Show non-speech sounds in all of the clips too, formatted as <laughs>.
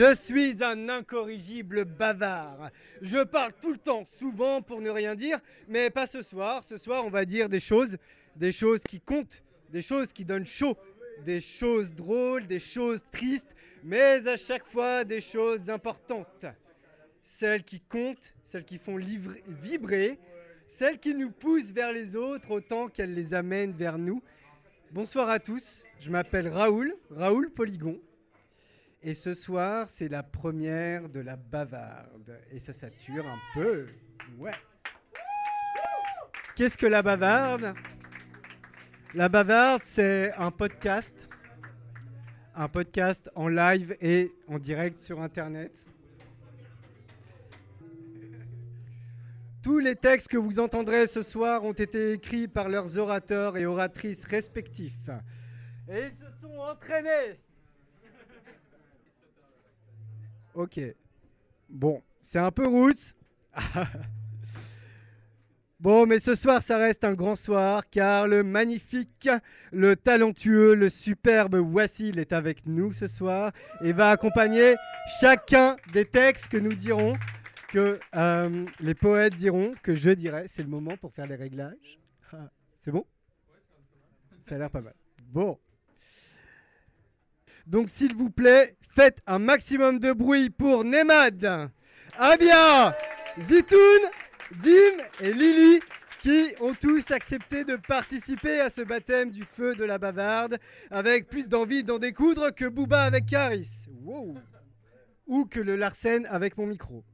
Je suis un incorrigible bavard. Je parle tout le temps, souvent pour ne rien dire, mais pas ce soir. Ce soir, on va dire des choses, des choses qui comptent, des choses qui donnent chaud, des choses drôles, des choses tristes, mais à chaque fois des choses importantes. Celles qui comptent, celles qui font vibrer, celles qui nous poussent vers les autres autant qu'elles les amènent vers nous. Bonsoir à tous, je m'appelle Raoul, Raoul Polygon. Et ce soir, c'est la première de la bavarde. Et ça sature un peu. Ouais. Qu'est-ce que la bavarde? La bavarde, c'est un podcast. Un podcast en live et en direct sur Internet. Tous les textes que vous entendrez ce soir ont été écrits par leurs orateurs et oratrices respectifs. Et ils se sont entraînés. Ok. Bon, c'est un peu roots. <laughs> bon, mais ce soir, ça reste un grand soir car le magnifique, le talentueux, le superbe Wassil est avec nous ce soir et va accompagner chacun des textes que nous dirons que euh, les poètes diront, que je dirai. C'est le moment pour faire les réglages. Ah, c'est bon? Ça a l'air pas mal. Bon. Donc, s'il vous plaît, faites un maximum de bruit pour Nemad, Abia, Zitoun, Dim et Lily qui ont tous accepté de participer à ce baptême du feu de la bavarde avec plus d'envie d'en découdre que Booba avec Caris. Ou que le Larsen avec mon micro.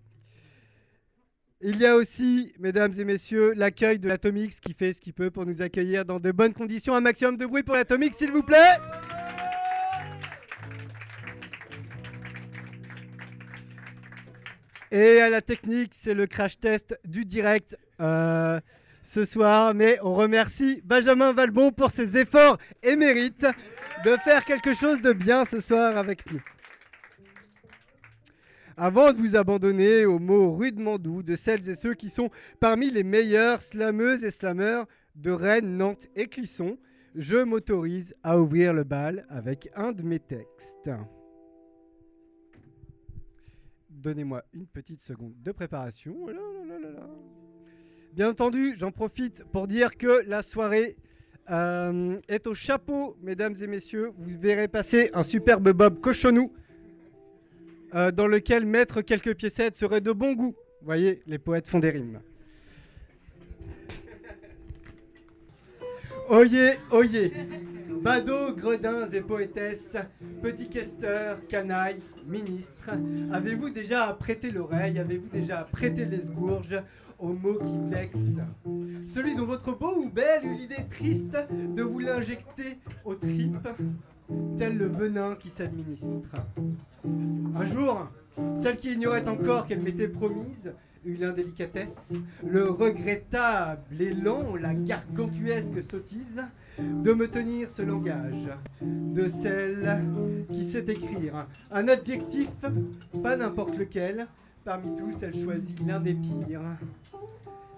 Il y a aussi, mesdames et messieurs, l'accueil de l'Atomix qui fait ce qu'il peut pour nous accueillir dans de bonnes conditions. Un maximum de bruit pour l'Atomix, s'il vous plaît. Et à la technique, c'est le crash test du direct euh, ce soir. Mais on remercie Benjamin Valbon pour ses efforts et mérite de faire quelque chose de bien ce soir avec nous. Avant de vous abandonner aux mots rudement doux de celles et ceux qui sont parmi les meilleurs slameuses et slameurs de Rennes, Nantes et Clisson, je m'autorise à ouvrir le bal avec un de mes textes. Donnez-moi une petite seconde de préparation. Oh Bien entendu, j'en profite pour dire que la soirée euh, est au chapeau, mesdames et messieurs. Vous verrez passer un superbe Bob cochonou euh, dans lequel mettre quelques piécettes serait de bon goût. Vous voyez, les poètes font des rimes. Oyez, oyez, badauds, gredins et poétesses, petits questeurs, canailles, ministres, avez-vous déjà prêté l'oreille, avez-vous déjà prêté les gourges aux mots qui vexent? Celui dont votre beau ou belle eut l'idée triste de vous l'injecter aux tripes tel le venin qui s'administre. Un jour, celle qui ignorait encore qu'elle m'était promise eut l'indélicatesse, le regrettable élan, la gargantuesque sottise de me tenir ce langage, de celle qui sait écrire un adjectif, pas n'importe lequel, parmi tous elle choisit l'un des pires.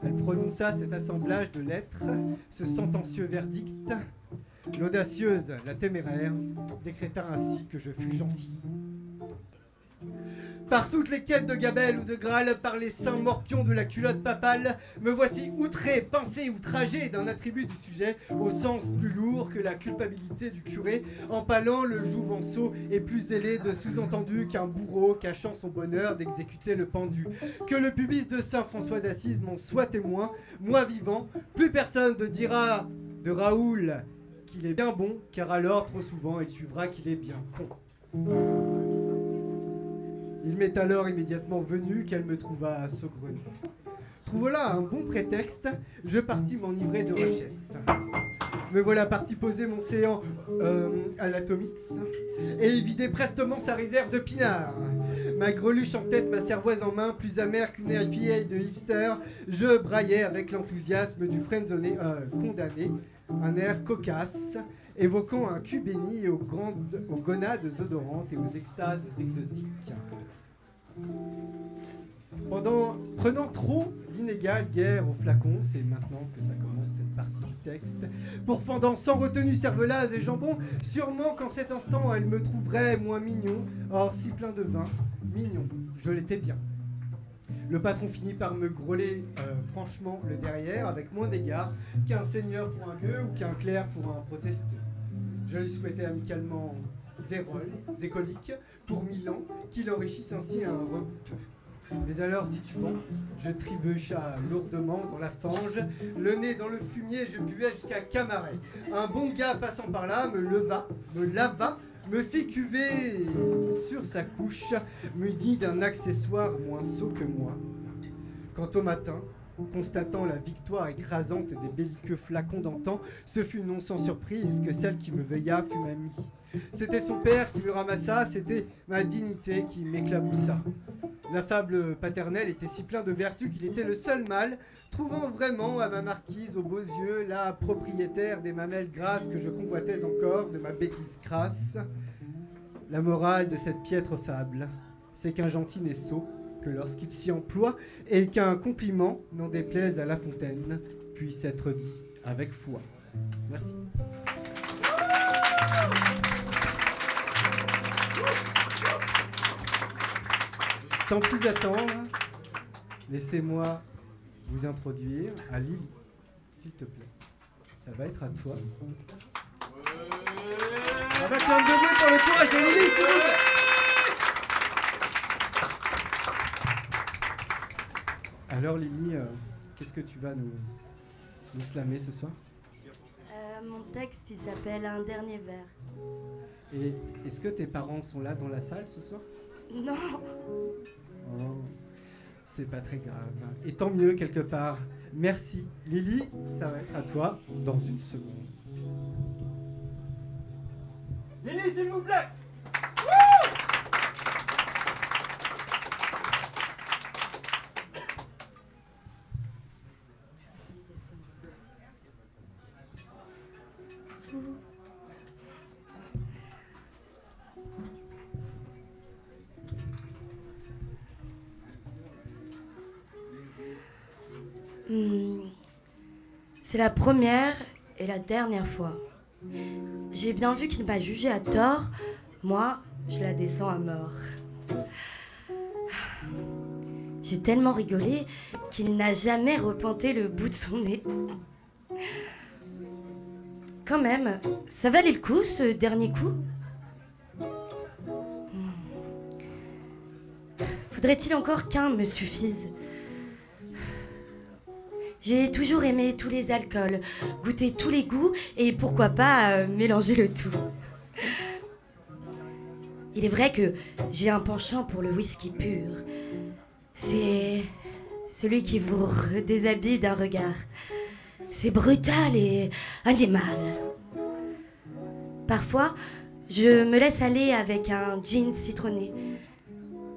Elle prononça cet assemblage de lettres, ce sentencieux verdict, L'audacieuse, la téméraire, décréta ainsi que je fus gentil. Par toutes les quêtes de Gabelle ou de Graal, par les saints morpions de la culotte papale, me voici outré, pincé, outragé d'un attribut du sujet, au sens plus lourd que la culpabilité du curé, empalant le jouvenceau et plus zélé de sous-entendu qu'un bourreau cachant son bonheur d'exécuter le pendu. Que le pubis de Saint François d'Assise m'en soit témoin, moi vivant, plus personne ne dira de Raoul qu'il est bien bon, car alors, trop souvent, il suivra qu'il est bien con. Il m'est alors immédiatement venu qu'elle me trouva saugrenue. Trouve là un bon prétexte, je partis m'enivrer de rechef. Me voilà parti poser mon séant euh, à l'Atomix et vider prestement sa réserve de pinard. Ma greluche en tête, ma cervoise en main, plus amère qu'une IPA de hipster, je braillais avec l'enthousiasme du friendzoné euh, condamné un air cocasse, évoquant un cul béni aux, gonades odorantes et aux extases exotiques. Pendant, prenant trop inégale guerre au flacon, c'est maintenant que ça commence cette partie du texte. Pourfendant sans retenue cervelase et jambon, sûrement qu'en cet instant elle me trouverait moins mignon. Or, si plein de vin, mignon, je l'étais bien. Le patron finit par me grôler euh, franchement le derrière avec moins d'égard qu'un seigneur pour un gueux ou qu'un clerc pour un protesté. Je lui souhaitais amicalement des rôles écoliques pour Milan, qu'il enrichisse ainsi un rebouteux. Mais alors, titubant, je trébucha lourdement dans la fange, le nez dans le fumier, je buais jusqu'à Camaret. Un bon gars passant par là me leva, me lava, me fit cuver sur sa couche, muni d'un accessoire moins sot que moi. Quant au matin, constatant la victoire écrasante des belliqueux flacons d'antan, ce fut non sans surprise que celle qui me veilla fut mamie. C'était son père qui me ramassa, c'était ma dignité qui m'éclaboussa. L'affable paternel était si plein de vertus qu'il était le seul mâle, trouvant vraiment à ma marquise aux beaux yeux la propriétaire des mamelles grasses que je convoitais encore de ma bêtise crasse. La morale de cette piètre fable, c'est qu'un gentil n'est sot lorsqu'il s'y emploie et qu'un compliment, n'en déplaise à La Fontaine, puisse être dit avec foi. Merci. Sans plus attendre, laissez-moi vous introduire à Lily, s'il te plaît. Ça va être à toi. On va faire un pour le courage de Lily, s'il vous plaît. Alors Lily, euh, qu'est-ce que tu vas nous, nous slammer ce soir? Euh, mon texte, il s'appelle Un dernier verre. Et est-ce que tes parents sont là dans la salle ce soir? Non, Oh, c'est pas très grave. Et tant mieux quelque part. Merci. Lily, ça va être à toi dans une seconde. Lily, s'il vous plaît La première et la dernière fois. J'ai bien vu qu'il m'a jugé à tort. Moi, je la descends à mort. J'ai tellement rigolé qu'il n'a jamais repenté le bout de son nez. Quand même, ça valait le coup ce dernier coup? Hmm. Faudrait-il encore qu'un me suffise? J'ai toujours aimé tous les alcools, goûté tous les goûts et pourquoi pas euh, mélanger le tout. Il est vrai que j'ai un penchant pour le whisky pur. C'est celui qui vous déshabille d'un regard. C'est brutal et animal. Parfois, je me laisse aller avec un jean citronné.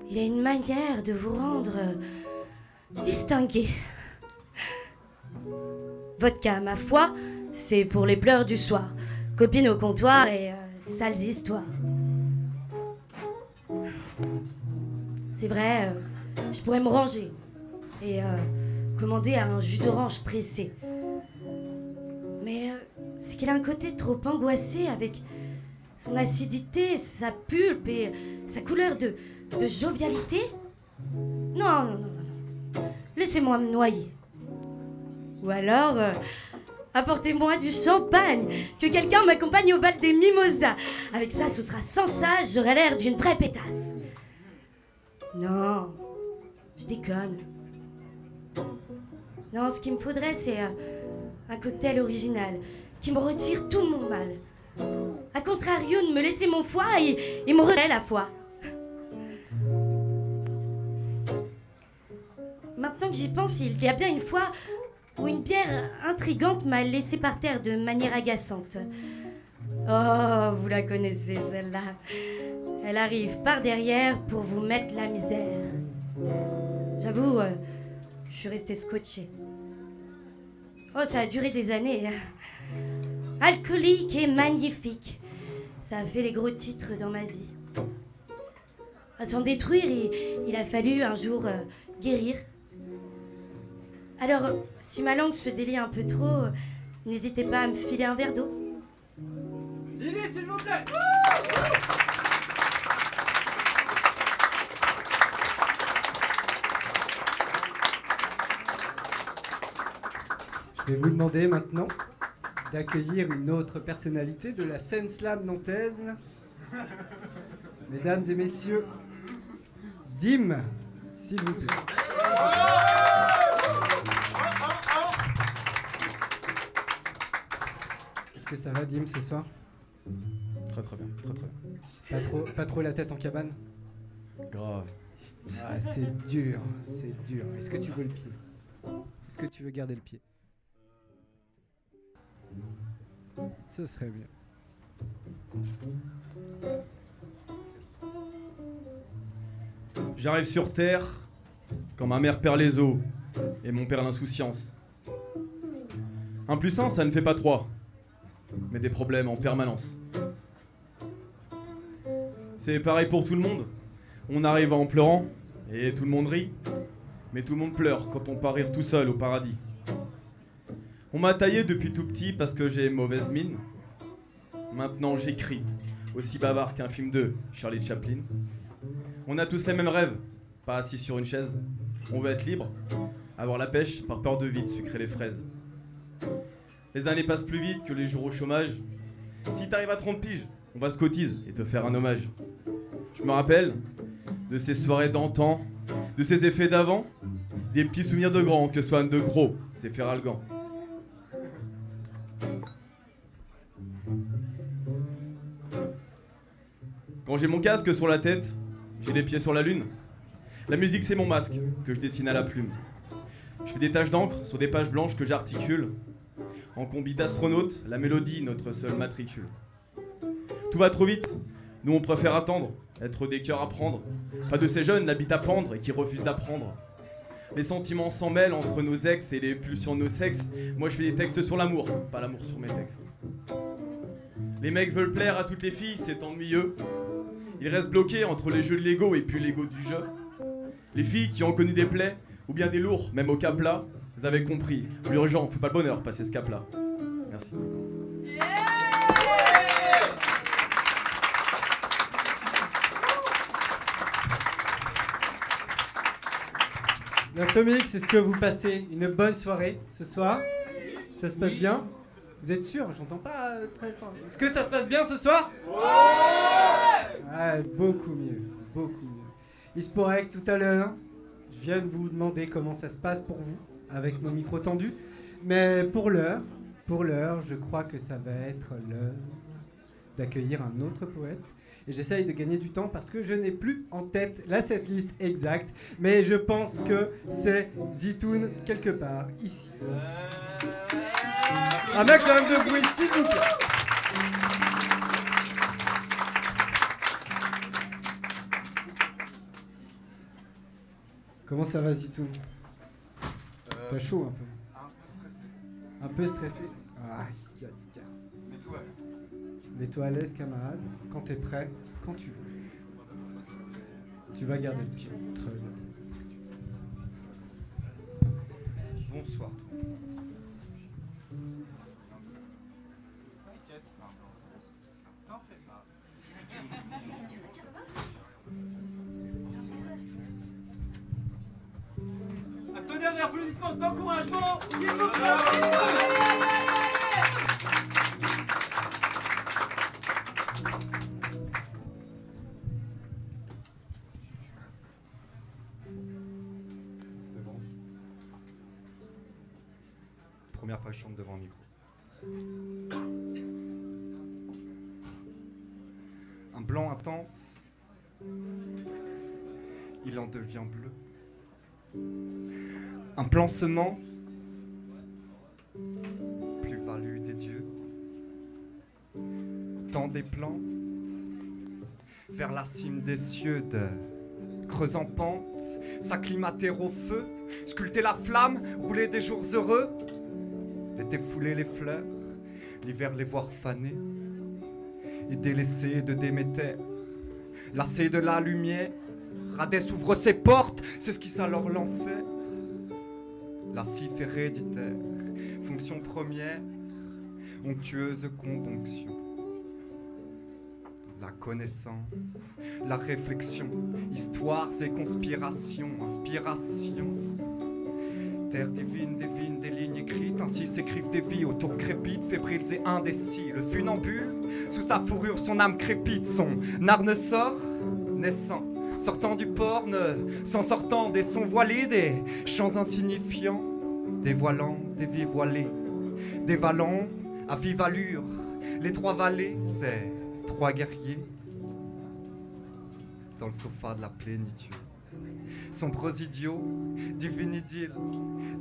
Il a une manière de vous rendre distingué. Vodka, ma foi, c'est pour les pleurs du soir. Copine au comptoir et euh, sales histoires. C'est vrai, euh, je pourrais me ranger et euh, commander un jus d'orange pressé. Mais c'est qu'il a un côté trop angoissé avec son acidité, sa pulpe et sa couleur de, de jovialité. Non, non, non, non. Laissez-moi me noyer. Ou alors, euh, apportez-moi du champagne, que quelqu'un m'accompagne au bal des mimosas. Avec ça, ce sera sans ça, j'aurai l'air d'une vraie pétasse. Non, je déconne. Non, ce qu'il me faudrait, c'est euh, un cocktail original qui me retire tout mon mal. A contrario de me laisser mon foie et, et me redonner la foi. Maintenant que j'y pense, il y a bien une fois où une pierre intrigante m'a laissé par terre de manière agaçante. Oh, vous la connaissez celle-là. Elle arrive par derrière pour vous mettre la misère. J'avoue, euh, je suis restée scotchée. Oh, ça a duré des années. Alcoolique et magnifique. Ça a fait les gros titres dans ma vie. À s'en détruire, il, il a fallu un jour euh, guérir. Alors, si ma langue se délie un peu trop, n'hésitez pas à me filer un verre d'eau. Lily, s'il vous plaît Je vais vous demander maintenant d'accueillir une autre personnalité de la scène slam nantaise. Mesdames et messieurs, Dim, s'il vous plaît. Que ça va, Dim, ce soir Très très bien, très très bien. pas trop, pas trop la tête en cabane Grave. ah, C'est dur, c'est dur. Est-ce que tu veux le pied? Est-ce que tu veux garder le pied? Ce serait bien. J'arrive sur Terre quand ma mère perd les os et mon père l'insouciance. Un plus un, ça ne fait pas trois, mais des problèmes en permanence. C'est pareil pour tout le monde. On arrive en pleurant et tout le monde rit, mais tout le monde pleure quand on part rire tout seul au paradis. On m'a taillé depuis tout petit parce que j'ai mauvaise mine. Maintenant j'écris, aussi bavard qu'un film de Charlie Chaplin. On a tous les mêmes rêves, pas assis sur une chaise. On veut être libre, avoir la pêche par peur de vide, sucrer les fraises. Les années passent plus vite que les jours au chômage. Si t'arrives à 30 piges, on va se cotise et te faire un hommage. Je me rappelle de ces soirées d'antan, de ces effets d'avant, des petits souvenirs de grands que soignent de gros, c'est Ferralgan. Quand j'ai mon casque sur la tête, j'ai les pieds sur la lune. La musique, c'est mon masque que je dessine à la plume. Je fais des taches d'encre sur des pages blanches que j'articule. En combi d'astronaute, la mélodie, notre seul matricule. Tout va trop vite, nous on préfère attendre, être des cœurs à prendre. Pas de ces jeunes l'habitent à pendre et qui refusent d'apprendre. Les sentiments s'en mêlent entre nos ex et les pulsions de nos sexes. Moi je fais des textes sur l'amour, pas l'amour sur mes textes. Les mecs veulent plaire à toutes les filles, c'est ennuyeux. Ils restent bloqués entre les jeux de Lego et puis l'ego du jeu. Les filles qui ont connu des plaies, ou bien des lourds, même au cap là, vous avez compris. L'urgent fait pas le bonheur, passer ce cap là. Merci. Atomics, est-ce que vous passez une bonne soirée ce soir Ça se passe bien? Vous êtes sûr? J'entends pas euh, très fort. Est-ce que ça se passe bien ce soir? Ouais Beaucoup mieux, beaucoup mieux. Il se pourrait que tout à l'heure, je vienne vous demander comment ça se passe pour vous avec nos micros tendus. Mais pour l'heure, pour l'heure, je crois que ça va être l'heure d'accueillir un autre poète. Et j'essaye de gagner du temps parce que je n'ai plus en tête la setlist exacte, mais je pense que c'est Zitoun quelque part ici. Un maximum de bruit, s'il vous plaît. Comment ça va, Zitoun? T'as chaud un peu Un peu stressé. Un peu stressé Aïe, aïe, aïe. Mais toi, Mets-toi à l'aise, camarade. Quand t'es prêt, quand tu veux. Tu vas garder le pied. Très bien. bonsoir toi. D'applaudissements, d'encouragement. Plan semence, plus-value des dieux. Tant des plantes, vers la cime des cieux de creuse en pente, s'acclimater au feu, sculpter la flamme, rouler des jours heureux, l'été fouler les fleurs, l'hiver les voir faner, et délaissés de Déméter, lassés de la lumière, Hadès ouvre ses portes, c'est ce qui s'alors l'enfer. La cif héréditaire, fonction première, onctueuse componction. La connaissance, la réflexion, histoires et conspirations, inspiration. Terre divine, divine, des lignes écrites, ainsi s'écrivent des vies autour crépites, fébriles et indécis. Le funambule, sous sa fourrure, son âme crépite, son arne sort, naissant, sortant du port, ne s'en sortant des sons voilés, des chants insignifiants, dévoilant des vies voilées, des vallons à vive allure. Les trois vallées, c'est trois guerriers dans le sofa de la plénitude. Sombres idiots, divine idylle,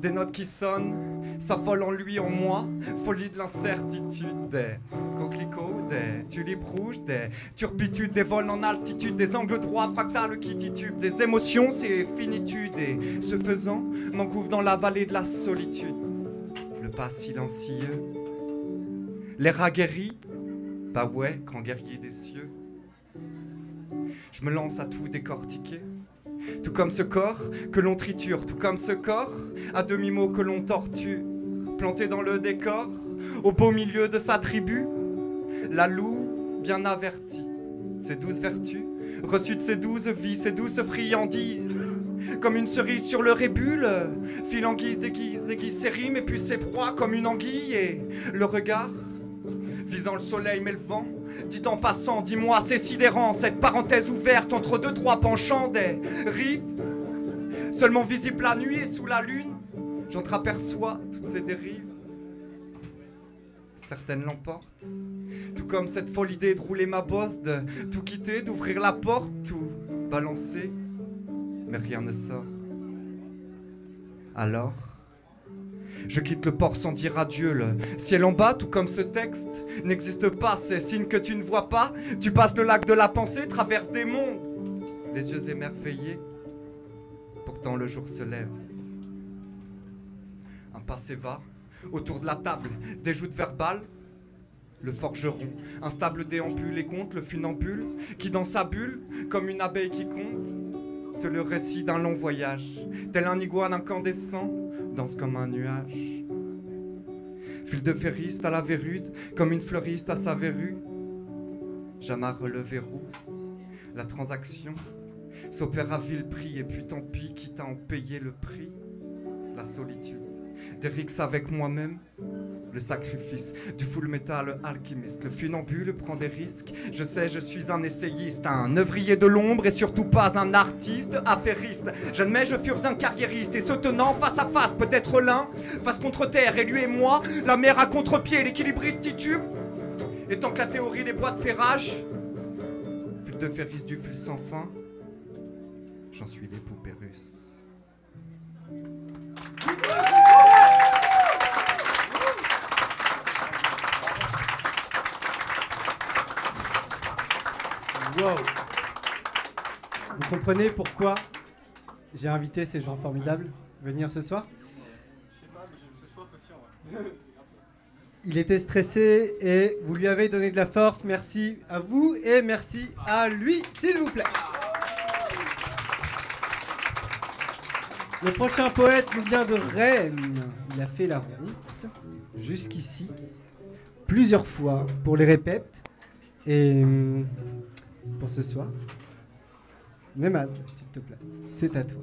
des notes qui sonnent, s'affolent en lui, en moi, folie de l'incertitude, des coquelicots, des tulipes rouges, des turpitudes, des vols en altitude, des angles droits, fractales qui titubent, des émotions, c'est finitude, et ce faisant, m'encouvre dans la vallée de la solitude. Le pas silencieux, l'air aguerri, bah ouais, grand guerrier des cieux. Je me lance à tout décortiquer. Tout comme ce corps que l'on triture, tout comme ce corps à demi-mot que l'on torture, planté dans le décor, au beau milieu de sa tribu, la louve bien avertie, ses douze vertus, reçue de ses douze vies, ses douces friandises, comme une cerise sur le rébule, fil en guise déguise, aiguise ses rimes et puis ses proies comme une anguille, et le regard visant le soleil mais le vent. Dit en passant, dis-moi, c'est sidérant, cette parenthèse ouverte entre deux, trois penchants des rives, seulement visible la nuit et sous la lune, j'entreaperçois toutes ces dérives. Certaines l'emportent, tout comme cette folle idée de rouler ma bosse, de tout quitter, d'ouvrir la porte, tout balancer, mais rien ne sort. Alors, je quitte le port sans dire adieu. Le ciel en bas, tout comme ce texte, n'existe pas. C'est signe que tu ne vois pas. Tu passes le lac de la pensée, traverses des mondes, les yeux émerveillés. Pourtant, le jour se lève. Un passé va autour de la table, des joutes verbales. Le forgeron, instable déambule et compte le funambule qui, dans sa bulle, comme une abeille qui compte, le récit d'un long voyage, tel un iguane incandescent danse comme un nuage. Fil de ferriste à la verrude, comme une fleuriste à sa verrue. J'amarre le verrou, la transaction s'opère à vil prix, et puis tant pis, quitte à en payer le prix. La solitude, des rixes avec moi-même, le sacrifice du full metal alchimiste. Le funambule prend des risques. Je sais, je suis un essayiste, un œuvrier de l'ombre et surtout pas un artiste affairiste. J'admets, je fus un carriériste et se tenant face à face, peut-être l'un, face contre terre et lui et moi, la mer à contre-pied, l'équilibriste titube. Et tant que la théorie des bois de ferrage, fil de ferris du fil sans fin, j'en suis les poupées Wow. Vous comprenez pourquoi j'ai invité ces gens formidables venir ce soir? Il était stressé et vous lui avez donné de la force. Merci à vous et merci à lui, s'il vous plaît. Le prochain poète nous vient de Rennes. Il a fait la route jusqu'ici plusieurs fois pour les répètes. Et hum, pour ce soir, Nemad, s'il te plaît, c'est à toi.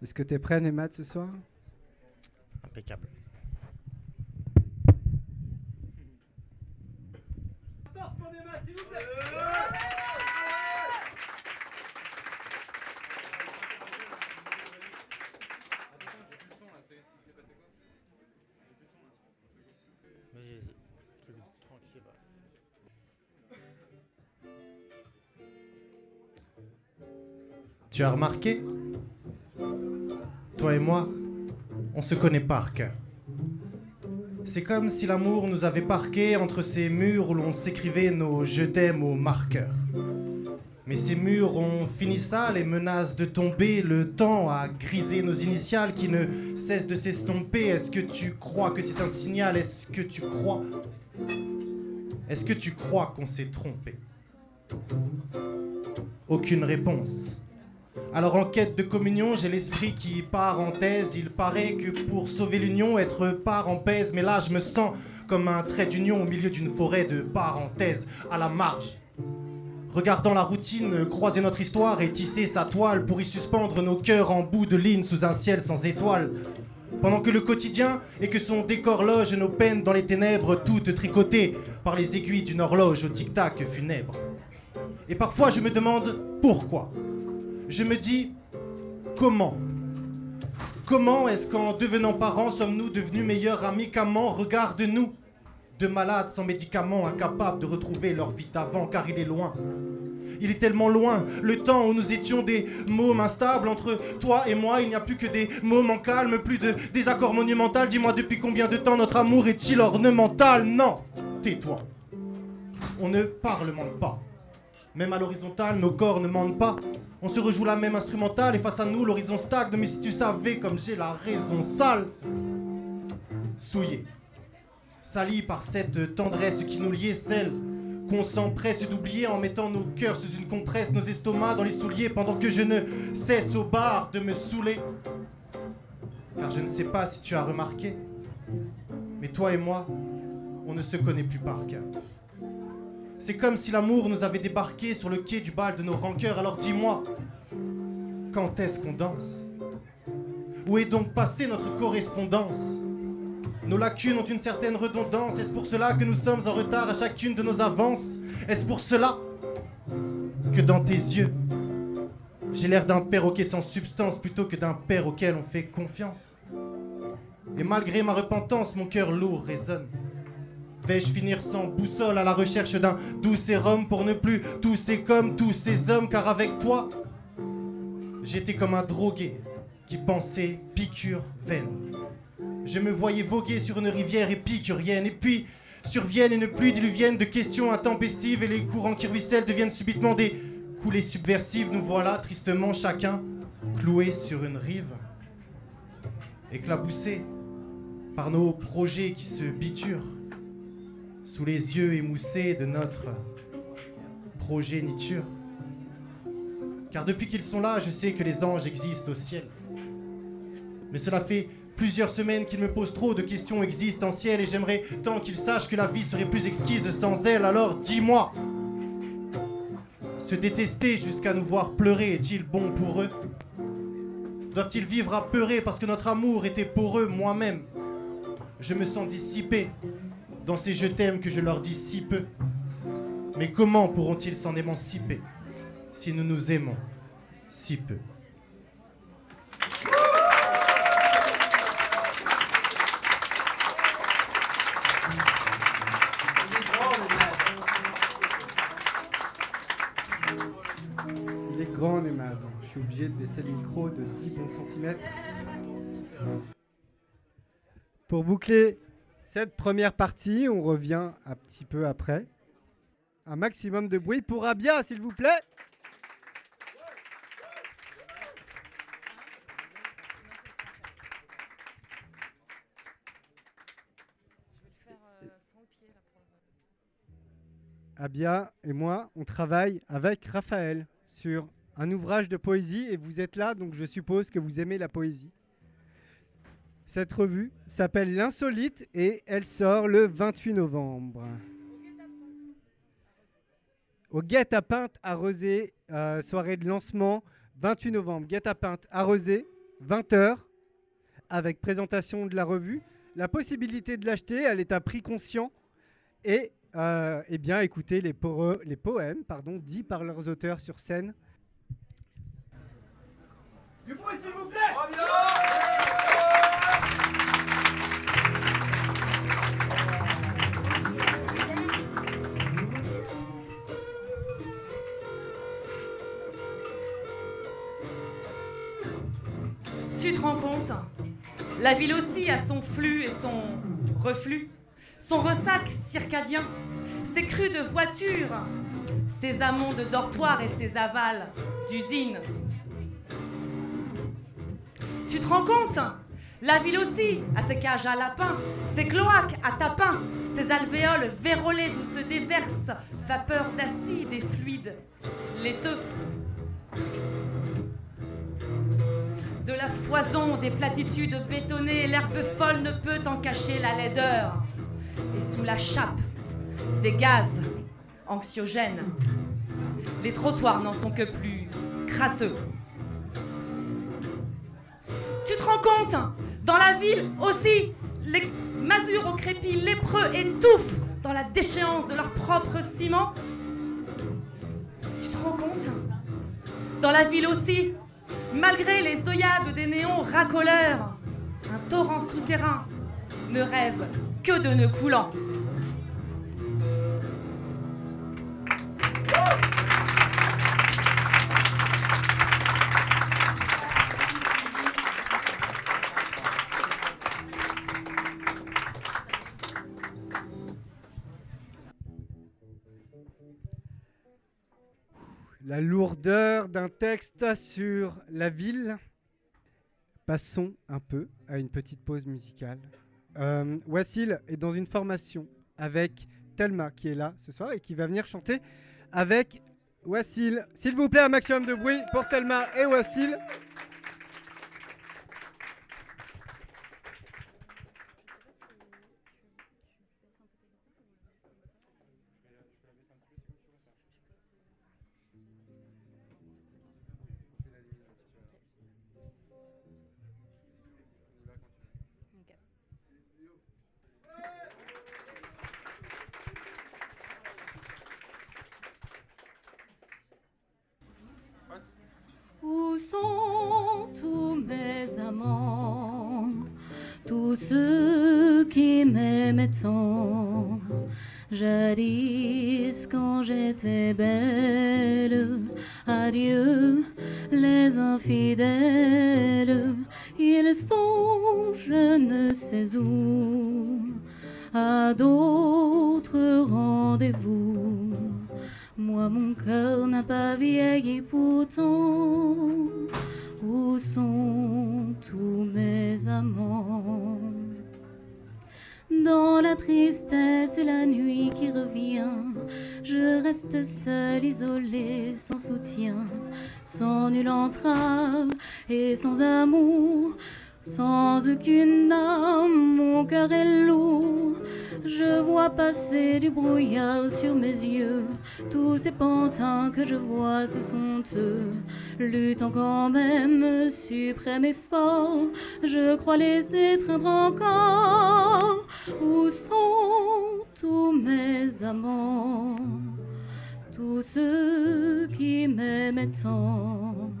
Est-ce que tu es prêt, Nemad, ce soir? Impeccable. Tu as remarqué? Toi et moi, on se connaît par cœur. C'est comme si l'amour nous avait parqués entre ces murs où l'on s'écrivait nos je t'aime au marqueur. Mais ces murs ont fini ça, les menaces de tomber, le temps a grisé nos initiales qui ne cessent de s'estomper. Est-ce que tu crois que c'est un signal? Est-ce que tu crois? Est-ce que tu crois qu'on s'est trompé? Aucune réponse. Alors en quête de communion, j'ai l'esprit qui part en thèse. Il paraît que pour sauver l'union, être part en pèse. Mais là, je me sens comme un trait d'union au milieu d'une forêt de parenthèses, à la marge. Regardant la routine, croiser notre histoire et tisser sa toile pour y suspendre nos cœurs en bout de ligne sous un ciel sans étoiles. Pendant que le quotidien et que son décor loge nos peines dans les ténèbres, toutes tricotées par les aiguilles d'une horloge au tic-tac funèbre. Et parfois je me demande pourquoi. Je me dis comment? Comment est-ce qu'en devenant parents sommes-nous devenus meilleurs amis? Qu'amants Regarde-nous? De malades sans médicaments, incapables de retrouver leur vie d'avant car il est loin. Il est tellement loin, le temps où nous étions des mômes instables entre toi et moi, il n'y a plus que des moments calmes, plus de désaccords monumentaux. Dis-moi depuis combien de temps notre amour est-il ornemental? Non, tais-toi. On ne parlemente pas. Même à l'horizontale, nos corps ne mentent pas. On se rejoue la même instrumentale et face à nous, l'horizon stagne. Mais si tu savais comme j'ai la raison sale, souillé, sali par cette tendresse qui nous liait, celle qu'on s'empresse d'oublier en mettant nos cœurs sous une compresse, nos estomacs dans les souliers pendant que je ne cesse au bar de me saouler. Car je ne sais pas si tu as remarqué, mais toi et moi, on ne se connaît plus par cœur. C'est comme si l'amour nous avait débarqué sur le quai du bal de nos rancœurs. Alors dis-moi, quand est-ce qu'on danse? Où est donc passée notre correspondance? Nos lacunes ont une certaine redondance. Est-ce pour cela que nous sommes en retard à chacune de nos avances? Est-ce pour cela que dans tes yeux, j'ai l'air d'un perroquet sans substance plutôt que d'un père auquel on fait confiance? Et malgré ma repentance, mon cœur lourd résonne. Vais-je finir sans boussole à la recherche d'un doux sérum pour ne plus tousser comme tous ces hommes? Car avec toi, j'étais comme un drogué qui pensait piqûre vaine. Je me voyais voguer sur une rivière épicurienne et puis survienne une pluie diluvienne de questions intempestives et les courants qui ruissellent deviennent subitement des coulées subversives. Nous voilà tristement chacun cloués sur une rive, éclaboussés par nos projets qui se biturent sous les yeux émoussés de notre progéniture. Car depuis qu'ils sont là, je sais que les anges existent au ciel. Mais cela fait plusieurs semaines qu'ils me posent trop de questions existentielles et j'aimerais tant qu'ils sachent que la vie serait plus exquise sans elle. Alors dis-moi, se détester jusqu'à nous voir pleurer est-il bon pour eux? Doivent-ils vivre à peurer parce que notre amour était pour eux moi-même? Je me sens dissipé dans ces je t'aime que je leur dis si peu. Mais comment pourront-ils s'en émanciper si nous nous aimons si peu? Il est grand, Nemad. Je suis obligé de baisser le micro de 10 bons centimètres. Pour boucler cette première partie, on revient un petit peu après. Un maximum de bruit pour Abia, s'il vous plaît. Abia et moi, on travaille avec Raphaël sur un ouvrage de poésie et vous êtes là, donc je suppose que vous aimez la poésie. Cette revue s'appelle L'Insolite et elle sort le 28 novembre. Au Guet à Rosé, euh, soirée de lancement, 28 novembre. Guet à Rosé, 20h, avec présentation de la revue. La possibilité de l'acheter, elle est à prix conscient. Et euh, eh bien, écoutez les, po- les poèmes pardon, dits par leurs auteurs sur scène. Du bruit, s'il vous plaît te rends compte La ville aussi a son flux et son reflux, son ressac circadien, ses crues de voitures, ses amont de dortoirs et ses avals d'usines. Tu te rends compte La ville aussi a ses cages à lapins, ses cloaques à tapins, ses alvéoles vérolées d'où se déversent vapeur d'acide et fluide laiteux. Foison des platitudes bétonnées, l'herbe folle ne peut en cacher la laideur. Et sous la chape des gaz anxiogènes, les trottoirs n'en sont que plus crasseux. Tu te rends compte Dans la ville aussi, les masures au crépi lépreux étouffent dans la déchéance de leur propre ciment. Tu te rends compte Dans la ville aussi, malgré les œillades des néons racoleurs, un torrent souterrain ne rêve que de nœuds coulants. La lourdeur d'un texte sur la ville. Passons un peu à une petite pause musicale. Euh, Wassil est dans une formation avec Thelma qui est là ce soir et qui va venir chanter avec Wassil. S'il vous plaît, un maximum de bruit pour Thelma et Wassil. Reste seule, isolée, sans soutien, sans nulle entrave et sans amour. Sans aucune âme, mon cœur est lourd. Je vois passer du brouillard sur mes yeux. Tous ces pantins que je vois, ce sont eux. Luttant quand même, suprême effort. Je crois les étreindre encore. Où sont tous mes amants? Tous ceux qui m'aimaient tant.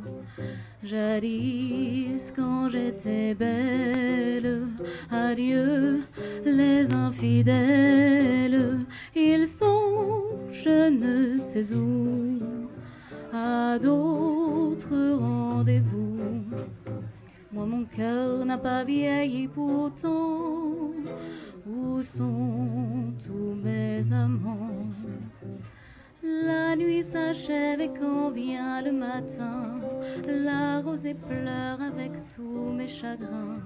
Jadis quand j'étais belle, adieu les infidèles, ils sont je ne sais où, à d'autres rendez-vous. Moi mon cœur n'a pas vieilli pourtant, où sont tous mes amants? La nuit s'achève et quand vient le matin, la rosée pleure avec tous mes chagrins.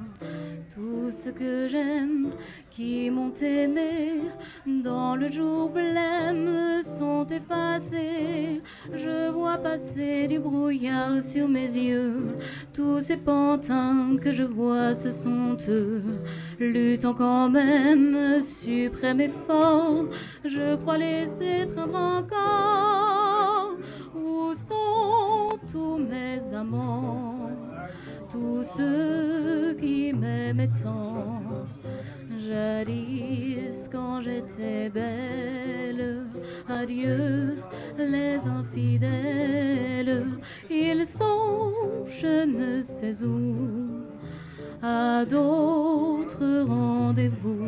Tout ce que j'aime, qui m'ont aimé, dans le jour blême sont effacés. Je vois passer du brouillard sur mes yeux. Tous ces pantins que je vois, ce sont eux. Luttant quand même, suprême effort, je crois les étreindre encore. Où sont tous mes amants, tous ceux qui m'aimaient tant? Jadis quand j'étais belle, adieu les infidèles, ils sont je ne sais où, à d'autres rendez-vous.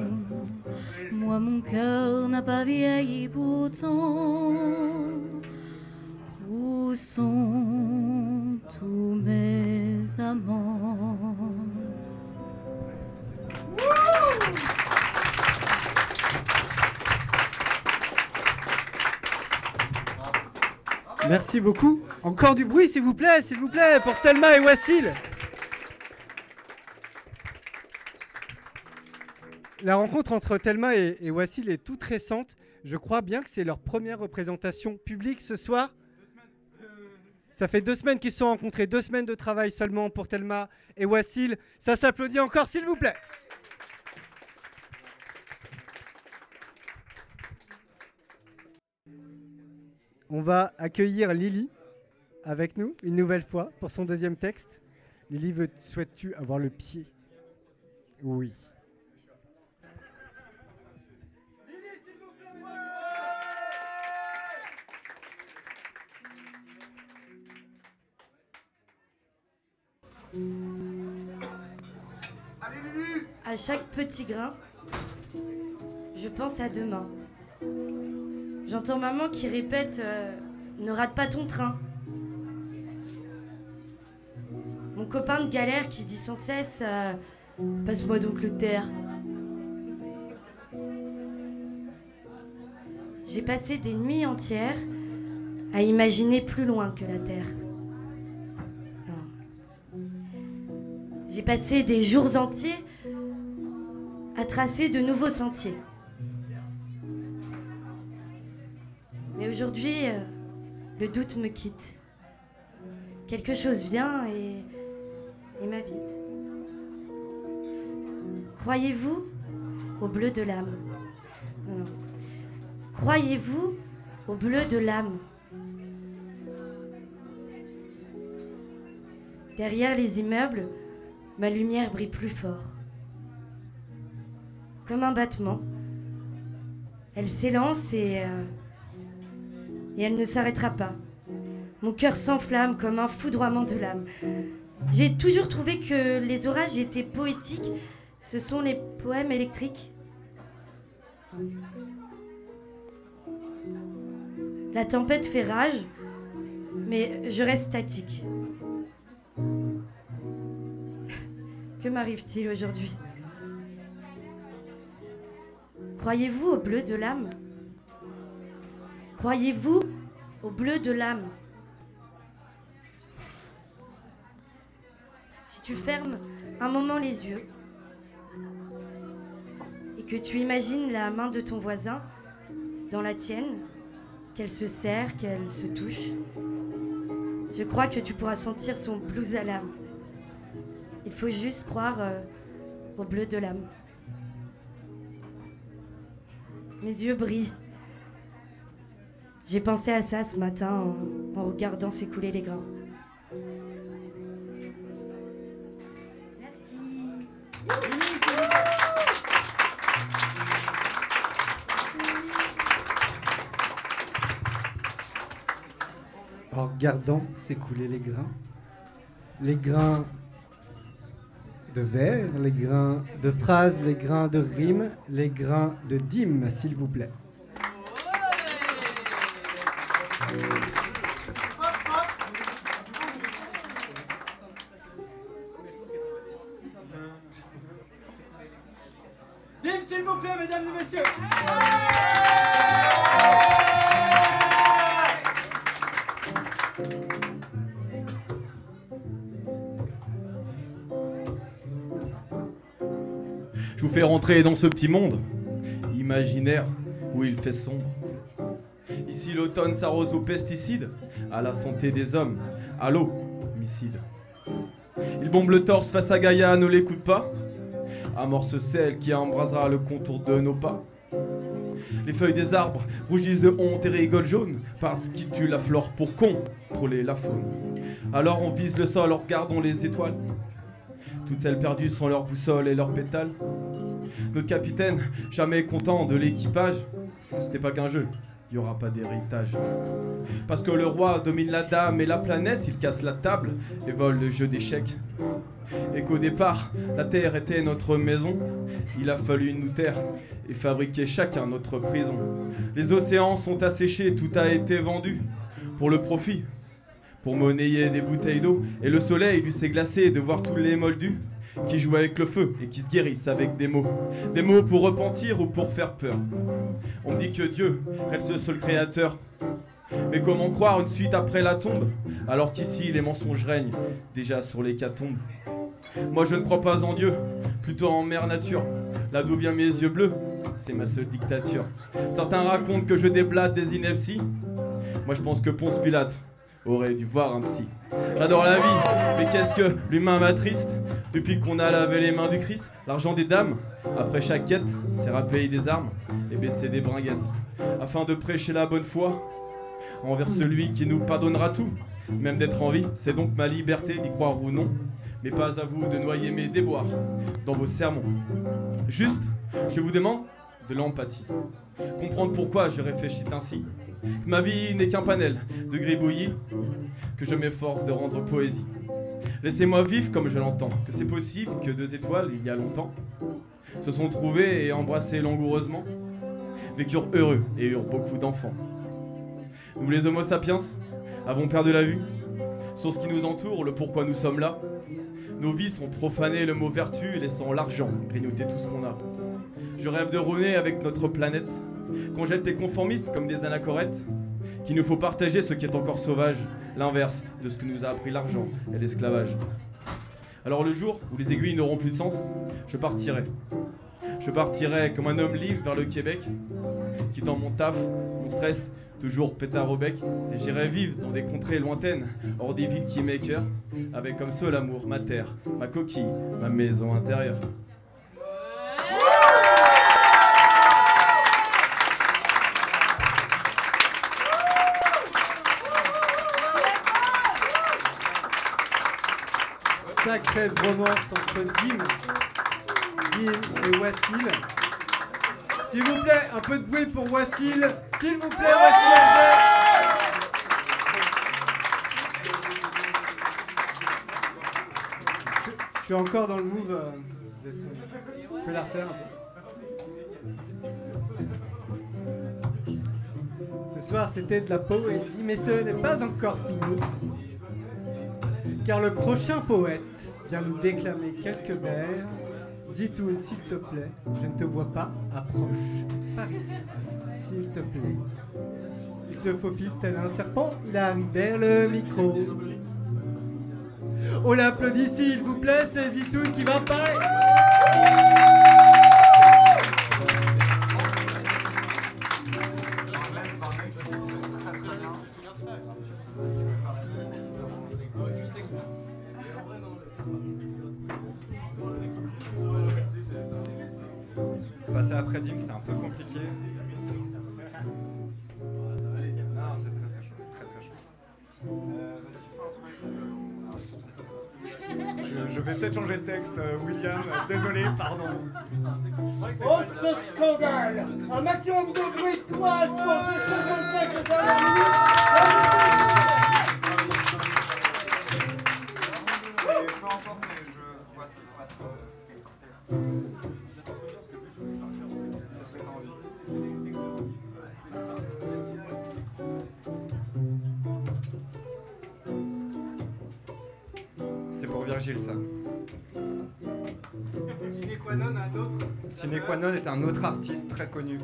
Moi mon cœur n'a pas vieilli pourtant. Où sont tous mes amants? Merci beaucoup. Encore du bruit, s'il vous plaît, s'il vous plaît, pour Thelma et Wassil. La rencontre entre Thelma et, Wassil est toute récente. Je crois bien que c'est leur première représentation publique ce soir. Ça fait deux semaines qu'ils se sont rencontrés, deux semaines de travail seulement pour Thelma et Wassil. Ça s'applaudit encore, s'il vous plaît. On va accueillir Lily avec nous une nouvelle fois pour son deuxième texte. Lily, souhaites-tu avoir le pied? Oui. À chaque petit grain, je pense à demain. J'entends maman qui répète euh, Ne rate pas ton train. Mon copain de galère qui dit sans cesse euh, Passe-moi donc le terre. J'ai passé des nuits entières à imaginer plus loin que la terre. J'ai passé des jours entiers à tracer de nouveaux sentiers. Mais aujourd'hui, euh, le doute me quitte. Quelque chose vient et, m'habite. Croyez-vous au bleu de l'âme? Croyez-vous au bleu de l'âme? Derrière les immeubles, ma lumière brille plus fort. Comme un battement. Elle s'élance et, euh, et elle ne s'arrêtera pas. Mon cœur s'enflamme comme un foudroiement de l'âme. J'ai toujours trouvé que les orages étaient poétiques. Ce sont les poèmes électriques. La tempête fait rage, mais je reste statique. Que m'arrive-t-il aujourd'hui Croyez-vous au bleu de l'âme Croyez-vous au bleu de l'âme Si tu fermes un moment les yeux et que tu imagines la main de ton voisin dans la tienne, qu'elle se serre, qu'elle se touche, je crois que tu pourras sentir son blues à l'âme. Il faut juste croire euh, au bleu de l'âme. Mes yeux brillent. J'ai pensé à ça ce matin en, en regardant s'écouler les grains. Merci. En regardant s'écouler les grains, les grains de vers, les grains de phrases, les grains de rimes, les grains de dîmes, s'il vous plaît. Dîmes, s'il vous plaît, mesdames et messieurs. Rentrer dans ce petit monde imaginaire où il fait sombre. Ici l'automne s'arrose aux pesticides, à la santé des hommes, à l'eau, missile. Il bombe le torse face à Gaïa, ne l'écoute pas. Amorce celle qui embrasera le contour de nos pas. Les feuilles des arbres rougissent de honte et rigolent jaune parce qu'ils tuent la flore pour contrôler la faune. Alors on vise le sol, regardons les étoiles. Toutes celles perdues sont leurs boussoles et leurs pétales. Notre capitaine, jamais content de l'équipage, ce pas qu'un jeu, il n'y aura pas d'héritage. Parce que le roi domine la dame et la planète, il casse la table et vole le jeu d'échecs. Et qu'au départ, la terre était notre maison, il a fallu nous taire et fabriquer chacun notre prison. Les océans sont asséchés, tout a été vendu pour le profit, pour monnayer des bouteilles d'eau. Et le soleil lui s'est glacé de voir tous les moldus qui jouent avec le feu et qui se guérissent avec des mots. Des mots pour repentir ou pour faire peur. On me dit que Dieu reste le seul créateur. Mais comment croire une suite après la tombe alors qu'ici les mensonges règnent déjà sur les catombes? Moi je ne crois pas en Dieu, plutôt en mère nature. Là d'où viennent mes yeux bleus, c'est ma seule dictature. Certains racontent que je déblate des inepties. Moi je pense que Ponce Pilate aurait dû voir un psy. J'adore la vie, mais qu'est-ce que l'humain m'attriste Depuis qu'on a lavé les mains du Christ, l'argent des dames, après chaque quête, c'est à payer des armes et baisser des bringuettes. Afin de prêcher la bonne foi envers celui qui nous pardonnera tout. Même d'être en vie, c'est donc ma liberté d'y croire ou non. Mais pas à vous de noyer mes déboires dans vos sermons. Juste, je vous demande de l'empathie. Comprendre pourquoi je réfléchis ainsi. Ma vie n'est qu'un panel de gribouillis que je m'efforce de rendre poésie. Laissez-moi vivre comme je l'entends, que c'est possible que deux étoiles, il y a longtemps, se sont trouvées et embrassées langoureusement, vécurent heureux et eurent beaucoup d'enfants. Nous les Homo sapiens avons perdu la vue sur ce qui nous entoure, le pourquoi nous sommes là. Nos vies sont profanées, le mot vertu laissant l'argent grignoter tout ce qu'on a. Je rêve de renaître avec notre planète, qu'on jette les conformistes comme des anachorettes, qu'il nous faut partager ce qui est encore sauvage, l'inverse de ce que nous a appris l'argent et l'esclavage. Alors le jour où les aiguilles n'auront plus de sens, je partirai. Je partirai comme un homme libre vers le Québec, quittant mon taf, mon stress, toujours pétard au bec, et j'irai vivre dans des contrées lointaines, hors des villes qui m'écœurent, avec comme seul amour ma terre, ma coquille, ma maison intérieure. Sacrée bromance entre Dim, Dim et Wassil. S'il vous plaît, un peu de bruit pour Wassil. S'il vous plaît, Wassil. Je, suis encore dans le move euh, de. Je peux la refaire Ce soir, c'était de la poésie, mais ce n'est pas encore fini. Car le prochain poète vient nous déclamer quelques vers. Zitoun, s'il te plaît, je ne te vois pas, approche. Par ici, s'il te plaît. Il se faufile tel un serpent, il arrive vers le micro. On l'applaudit s'il vous plaît, c'est Zitoun qui va parler. Texte, euh, William. euh, Désolé, pardon. Oh ce scandale Un maximum de bruit de courage pour ce changement de texte de dernière minute. Est un autre artiste très connu.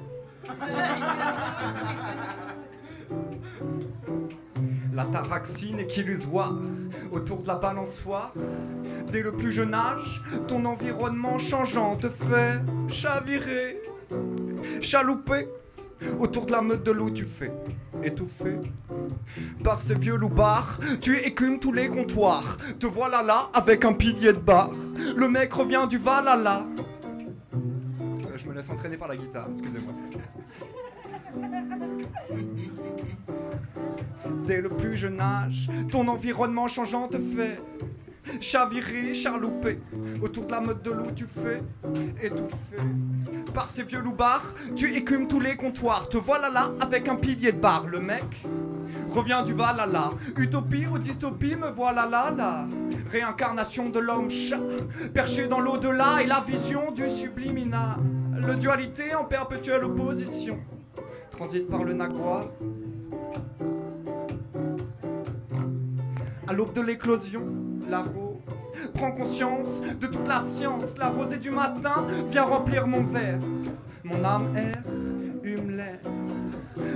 La taraxine est qu'illusoire autour de la balançoire. Dès le plus jeune âge, ton environnement changeant te fait chavirer, chalouper. Autour de la meute de loup, tu fais étouffer. Par ces vieux loupards, tu écumes tous les comptoirs. Te voilà là avec un pilier de bar. Le mec revient du Valhalla. Euh, Je me laisse entraîner par la guitare, excusez-moi. Dès le plus jeune âge, ton environnement changeant te fait chavirer, charlouper. Autour de la mode de l'eau, tu fais étouffer. Par ces vieux loupards, tu écumes tous les comptoirs. Te voilà là avec un pilier de bar. Le mec revient du Valhalla. Utopie ou dystopie, me voilà là, là. Réincarnation de l'homme chat, perché dans l'au-delà et la vision du subliminal. Le dualité en perpétuelle opposition transite par le Nagua. À l'aube de l'éclosion, la rose prend conscience de toute la science. La rosée du matin vient remplir mon verre. Mon âme erre, hume.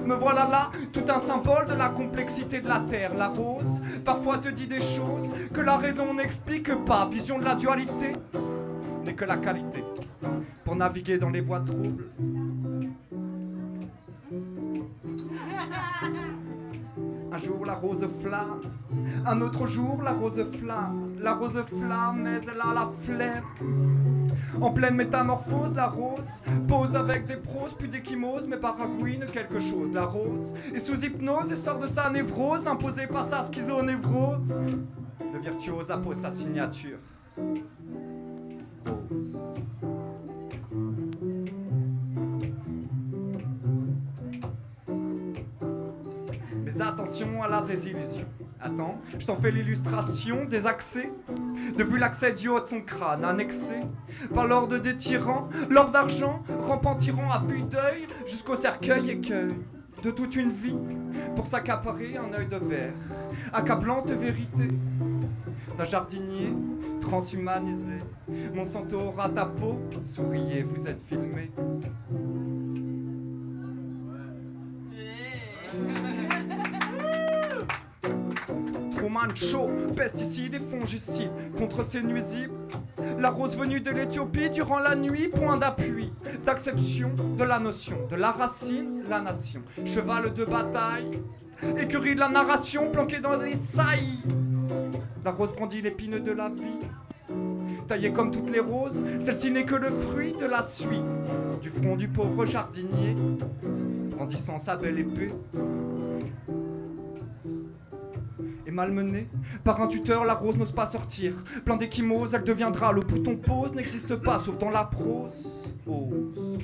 Me voilà là, tout un symbole de la complexité de la terre. La rose parfois te dit des choses que la raison n'explique pas. Vision de la dualité n'est que la qualité pour naviguer dans les voies troubles. Un jour la rose flamme, un autre jour la rose flamme. La rose flamme, mais elle a la flemme. En pleine métamorphose, la rose pose avec des proses, puis des chymoses, mais paragouine quelque chose. La rose est sous hypnose et sort de sa névrose, imposée par sa schizonévrose. Le virtuose appose sa signature. Mais attention à la désillusion. Attends, je t'en fais l'illustration des accès. Depuis l'accès du haut de son crâne, annexé par l'ordre des tyrans, l'or d'argent, rampant tyran à vue d'œil, jusqu'au cercueil écueil de toute une vie, pour s'accaparer un œil de verre, accablante vérité d'un jardinier transhumanisé. Monsanto aura ta peau, souriez, vous êtes filmé. <laughs> Truman Show, pesticides et fongicides contre ces nuisibles. La rose venue de l'Éthiopie durant la nuit, point d'appui, d'acception de la notion, de la racine, la nation. Cheval de bataille, écurie de la narration planquée dans les sailles. La rose brandit l'épine de la vie. Taillée comme toutes les roses, celle-ci n'est que le fruit de la suie du front du pauvre jardinier, brandissant sa belle épée. Malmenée par un tuteur, la rose n'ose pas sortir. Plein d'échymoses, elle deviendra le bouton pause, n'existe pas sauf dans la prose. Ose.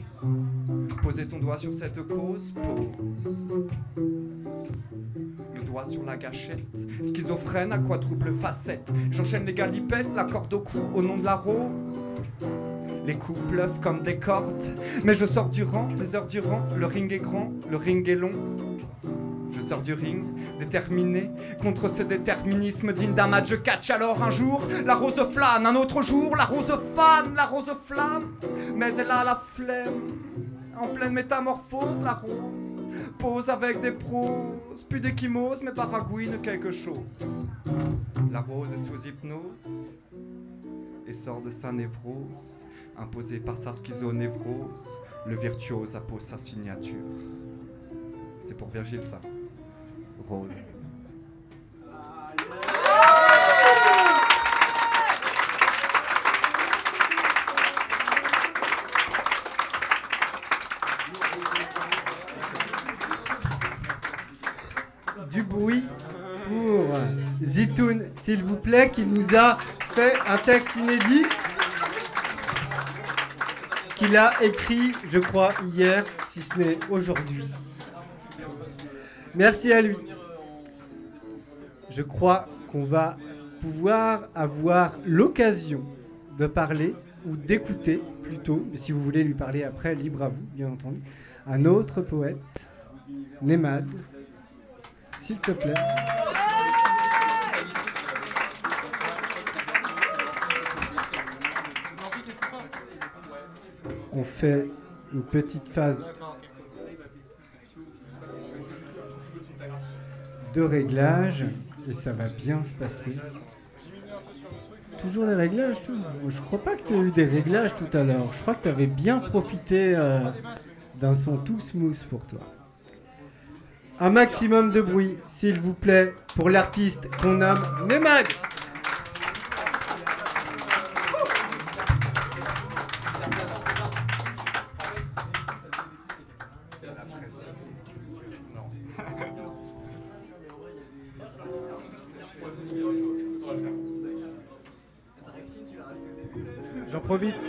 Posez ton doigt sur cette cause, pose le doigt sur la gâchette. Schizophrène à quadruple facette? J'enchaîne les galipettes, la corde au cou au nom de la rose. Les coups pleuvent comme des cordes, mais je sors du rang, des heures durant. Le ring est grand, le ring est long. Je déterminé contre ce déterminisme digne d'un match de catch. Alors un jour, la rose flâne, un autre jour, la rose fan, la rose flamme, mais elle a la flemme. En pleine métamorphose, la rose pose avec des proses, puis des chymoses, mais paragouine quelque chose. La rose est sous hypnose et sort de sa névrose, imposée par sa schizonévrose. Le virtuose appose sa signature. C'est pour Virgile ça. Du bruit pour Zitoun, s'il vous plaît, qui nous a fait un texte inédit qu'il a écrit, je crois, hier, si ce n'est aujourd'hui. Merci à lui. Je crois qu'on va pouvoir avoir l'occasion de parler ou d'écouter plutôt, mais si vous voulez lui parler après, libre à vous, bien entendu, un autre poète, Nemad, s'il te plaît. On fait une petite phase de réglage et ça va bien se passer. Toujours les réglages, tout. Je crois pas que tu as eu des réglages tout à l'heure. Je crois que tu avais bien profité euh, d'un son tout smooth pour toi. Un maximum de bruit, s'il vous plaît, pour l'artiste qu'on nomme Nemad.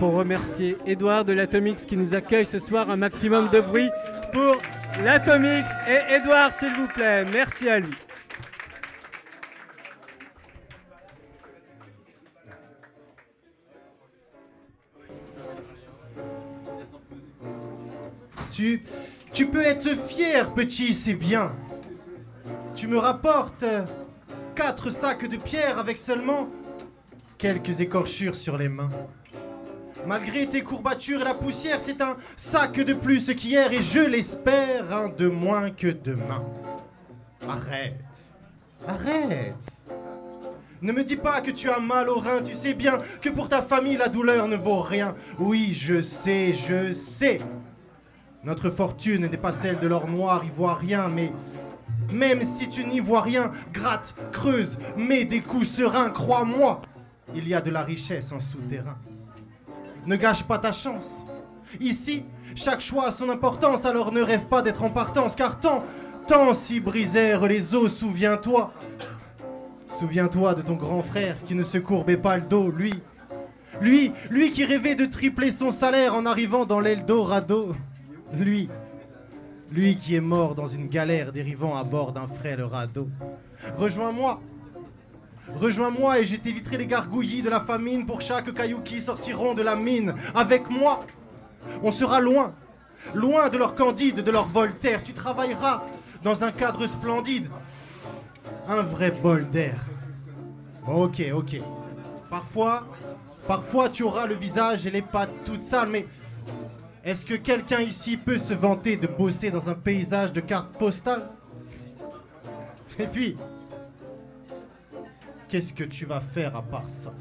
Pour remercier Edouard de l'Atomix qui nous accueille ce soir. Un maximum de bruit pour l'Atomix et Edouard, s'il vous plaît. Merci à lui. Tu, tu peux être fier, petit, c'est bien. Tu me rapportes quatre sacs de pierre avec seulement quelques écorchures sur les mains. Malgré tes courbatures et la poussière, c'est un sac de plus qu'hier et je l'espère un de moins que demain. Arrête. Arrête. Ne me dis pas que tu as mal au rein, tu sais bien que pour ta famille la douleur ne vaut rien. Oui, je sais, je sais. Notre fortune n'est pas celle de l'or noir ivoirien, mais Même si tu n'y vois rien, gratte, creuse, mets des coups sereins, crois-moi. Il y a de la richesse en souterrain. Ne gâche pas ta chance. Ici, chaque choix a son importance, alors ne rêve pas d'être en partance, car tant, tant s'y brisèrent les os, souviens-toi. Souviens-toi de ton grand frère qui ne se courbait pas le dos, lui. Lui, lui qui rêvait de tripler son salaire en arrivant dans l'Eldorado. Lui, lui qui est mort dans une galère dérivant à bord d'un frêle radeau. Rejoins-moi. Rejoins-moi et je t'éviterai les gargouillis de la famine pour chaque caillou qui sortiront de la mine. Avec moi, on sera loin, loin de leur Candide, de leur Voltaire. Tu travailleras dans un cadre splendide. Un vrai bol d'air. Ok, ok. Parfois, parfois tu auras le visage et les pattes toutes sales, mais est-ce que quelqu'un ici peut se vanter de bosser dans un paysage de cartes postales? Et puis, qu'est-ce que tu vas faire à part ça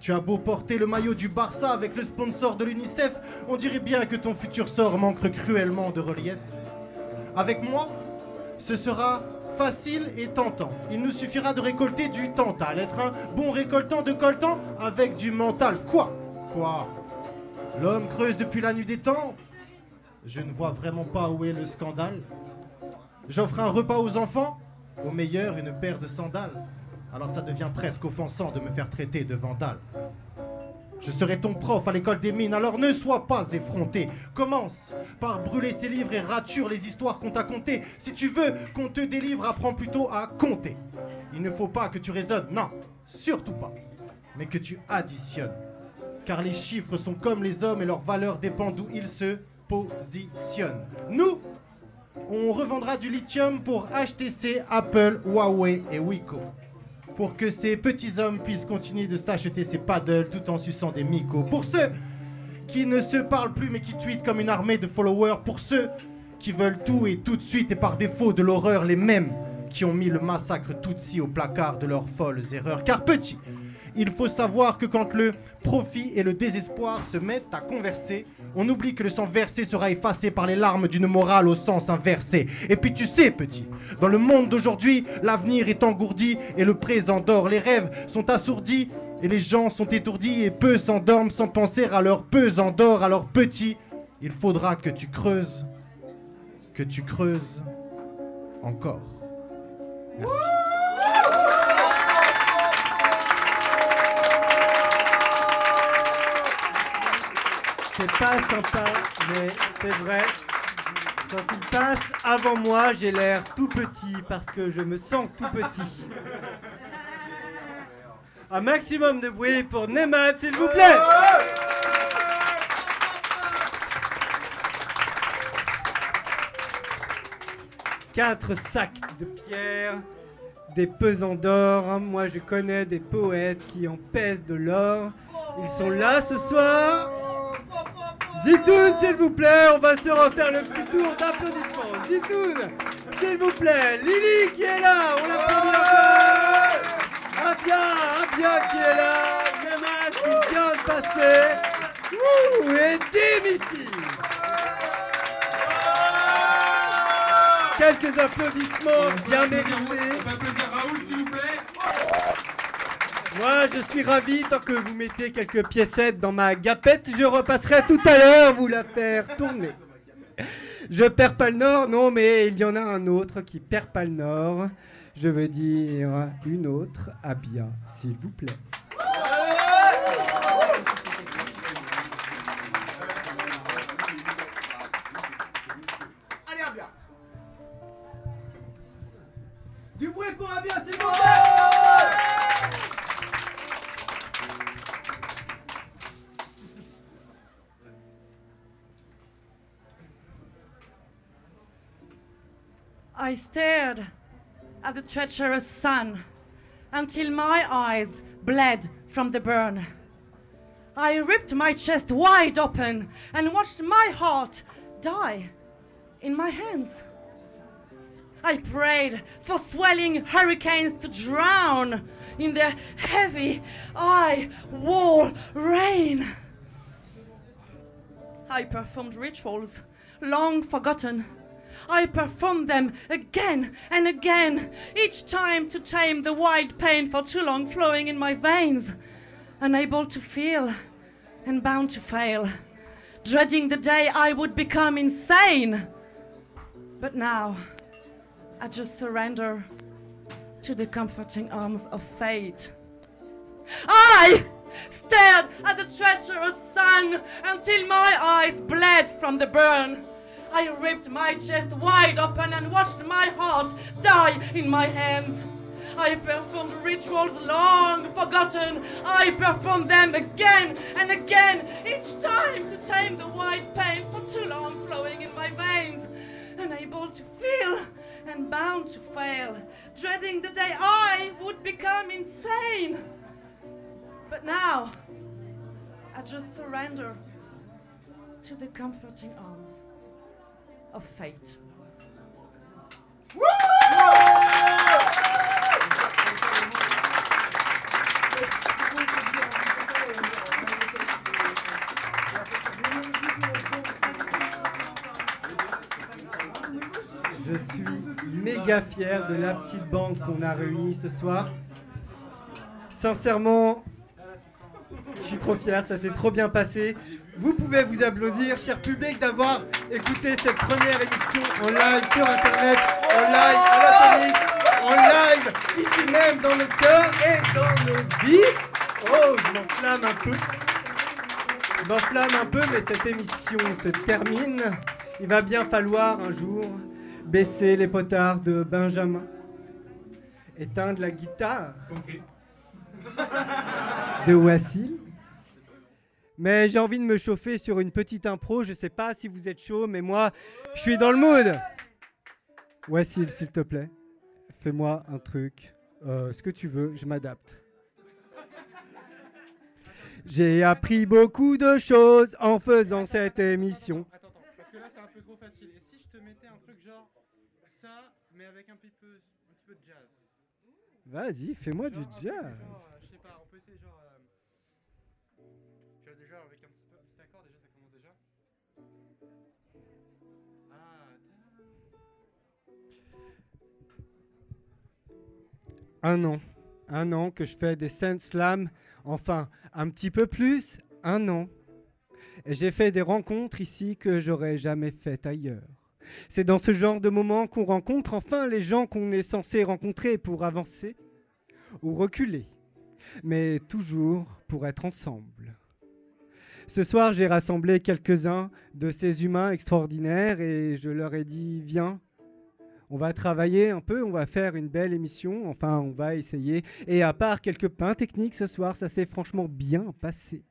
Tu as beau porter le maillot du Barça avec le sponsor de l'UNICEF, on dirait bien que ton futur sort manque cruellement de relief. Avec moi, ce sera facile et tentant. Il nous suffira de récolter du tantal, être un bon récoltant de coltan avec du mental. Quoi? Quoi? L'homme creuse depuis la nuit des temps? Je ne vois vraiment pas où est le scandale. J'offre un repas aux enfants Au meilleur, une paire de sandales. Alors ça devient presque offensant de me faire traiter de vandale. Je serai ton prof à l'école des mines, alors ne sois pas effronté. Commence par brûler ces livres et rature les histoires qu'on t'a contées. Si tu veux qu'on te délivre, apprends plutôt à compter. Il ne faut pas que tu raisonnes, non, surtout pas, mais que tu additionnes. Car les chiffres sont comme les hommes et leur valeur dépend d'où ils se positionnent. Nous, on revendra du lithium pour HTC, Apple, Huawei et Wiko pour que ces petits hommes puissent continuer de s'acheter ces paddles tout en suçant des micos. Pour ceux qui ne se parlent plus mais qui tweetent comme une armée de followers. Pour ceux qui veulent tout et tout de suite et par défaut de l'horreur, les mêmes qui ont mis le massacre Tutsi au placard de leurs folles erreurs. Car petit, il faut savoir que quand le profit et le désespoir se mettent à converser, on oublie que le sang versé sera effacé par les larmes d'une morale au sens inversé. Et puis tu sais, petit, dans le monde d'aujourd'hui, l'avenir est engourdi et le présent dort. Les rêves sont assourdis et les gens sont étourdis et peu s'endorment sans penser à leur pesant d'or. Alors petit, il faudra que tu creuses, que tu creuses encore. Merci. C'est pas sympa, mais c'est vrai. Quand il passe avant moi, j'ai l'air tout petit parce que je me sens tout petit. Un maximum de bruit pour Nemat, s'il vous plaît. Quatre sacs de pierre, des pesants d'or. Moi, je connais des poètes qui en pèsent de l'or. Ils sont là ce soir. Zitoun, s'il vous plaît, on va se refaire le petit tour d'applaudissements. Zitoun, s'il vous plaît. Lily qui est là, on l'applaudit encore. Abia, Abia qui est là. Nemat qui vient de passer. Ouh, et Dim ici. Quelques applaudissements bien mérités. On peut applaudir Raoul, s'il vous plaît. Moi, je suis ravi tant que vous mettez quelques piécettes dans ma gapette. Je repasserai tout à l'heure vous la faire tourner. Je perds pas le nord, non, mais il y en a un autre qui perd pas le nord. Je veux dire une autre, Abia, s'il vous plaît. Treacherous sun until my eyes bled from the burn. I ripped my chest wide open and watched my heart die in my hands. I prayed for swelling hurricanes to drown in their heavy eye wall rain. I performed rituals long forgotten I perform them again and again, each time to tame the wide pain for too long flowing in my veins, unable to feel and bound to fail, dreading the day I would become insane. But now, I just surrender to the comforting arms of fate. I stared at the treacherous sun until my eyes bled from the burn. I ripped my chest wide open and watched my heart die in my hands. I performed rituals long forgotten. I performed them again and again, each time to tame the white pain for too long flowing in my veins. Unable to feel and bound to fail, dreading the day I would become insane. But now, I just surrender to the comforting arms of fate. Je suis méga fier de la petite bande qu'on a réunie ce soir. Sincèrement, je suis trop fier, ça s'est trop bien passé. Vous pouvez vous applaudir, cher public, d'avoir écouté cette première émission en live sur internet, en live à l'Atomix, en live ici même dans nos cœurs et dans nos vies. Oh, je m'enflamme un peu. Je m'enflamme un peu, mais cette émission se termine. Il va bien falloir un jour baisser les potards de Benjamin, éteindre la guitare de Wassil. Mais j'ai envie de me chauffer sur une petite impro. Je sais pas si vous êtes chaud, mais moi, je suis dans le mood. Wassil, s'il te plaît, fais-moi un truc. Euh, ce que tu veux, je m'adapte. J'ai appris beaucoup de choses en faisant cette émission. Attends, attends, parce que là c'est un peu trop facile. Et si je te mettais un truc genre ça, mais avec un petit peu, un petit peu de jazz? Vas-y, fais-moi du jazz. genre, un an. Un an que je fais des scènes slam. Enfin, un petit peu plus, un an. Et j'ai fait des rencontres ici que j'aurais jamais faites ailleurs. C'est dans ce genre de moment qu'on rencontre enfin les gens qu'on est censé rencontrer pour avancer ou reculer, mais toujours pour être ensemble. Ce soir, j'ai rassemblé quelques-uns de ces humains extraordinaires et je leur ai dit, viens, on va travailler un peu, on va faire une belle émission, enfin on va essayer. Et à part quelques pains techniques ce soir, ça s'est franchement bien passé.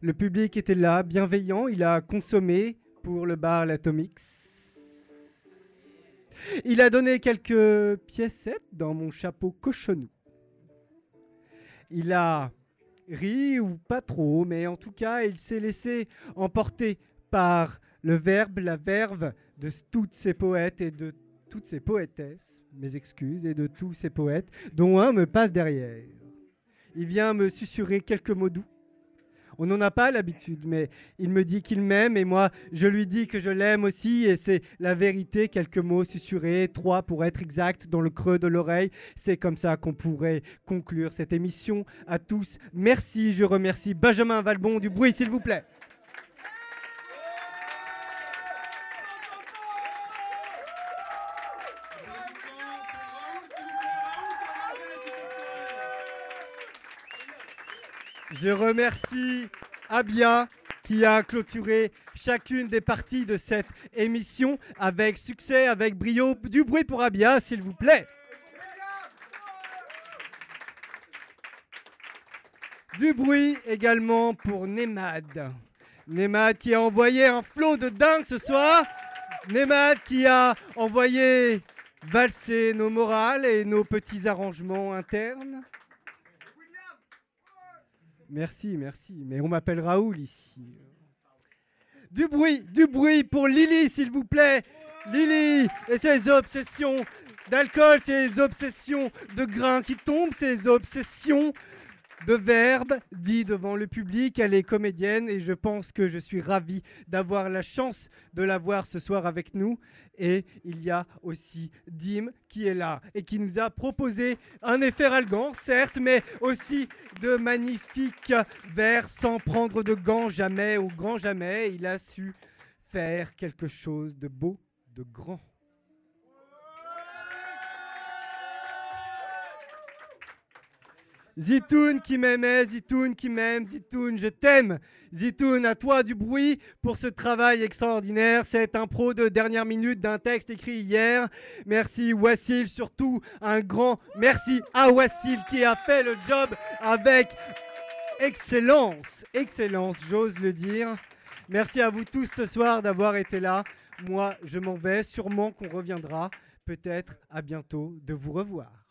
Le public était là, bienveillant, il a consommé pour le bar L'Atomix. Il a donné quelques piécettes dans mon chapeau cochonou. Il a ri ou pas trop, mais en tout cas, il s'est laissé emporter par le verbe, la verve de toutes ces poètes et de toutes ces poétesses, mes excuses, et de tous ces poètes, dont un me passe derrière. Il vient me susurrer quelques mots doux. On n'en a pas l'habitude, mais il me dit qu'il m'aime et moi, je lui dis que je l'aime aussi et c'est la vérité, quelques mots susurrés, trois pour être exact, dans le creux de l'oreille. C'est comme ça qu'on pourrait conclure cette émission. À tous, merci, je remercie Benjamin Valbon du bruit, s'il vous plaît. Je remercie Abia qui a clôturé chacune des parties de cette émission avec succès, avec brio. Du bruit pour Abia, s'il vous plaît. Du bruit également pour Nemad. Nemad qui a envoyé un flot de dingue ce soir. Nemad qui a envoyé valser nos morales et nos petits arrangements internes. Merci, merci. Mais on m'appelle Raoul ici. Du bruit, du bruit pour Lily, s'il vous plaît. Lily et ses obsessions d'alcool, ses obsessions de grains qui tombent, ses obsessions de verbes dits devant le public. Elle est comédienne et je pense que je suis ravi d'avoir la chance de la voir ce soir avec nous. Et il y a aussi Dim qui est là et qui nous a proposé un effet ralgant, certes, mais aussi de magnifiques vers sans prendre de gants jamais ou grand jamais. Il a su faire quelque chose de beau, de grand. Zitoun qui m'aimait, Zitoun qui m'aime, Zitoun, je t'aime. Zitoun, à toi du bruit pour ce travail extraordinaire, cette impro de dernière minute d'un texte écrit hier. Merci Wassil, surtout un grand merci à Wassil qui a fait le job avec excellence, excellence, j'ose le dire. Merci à vous tous ce soir d'avoir été là. Moi, je m'en vais, sûrement qu'on reviendra. Peut-être à bientôt de vous revoir.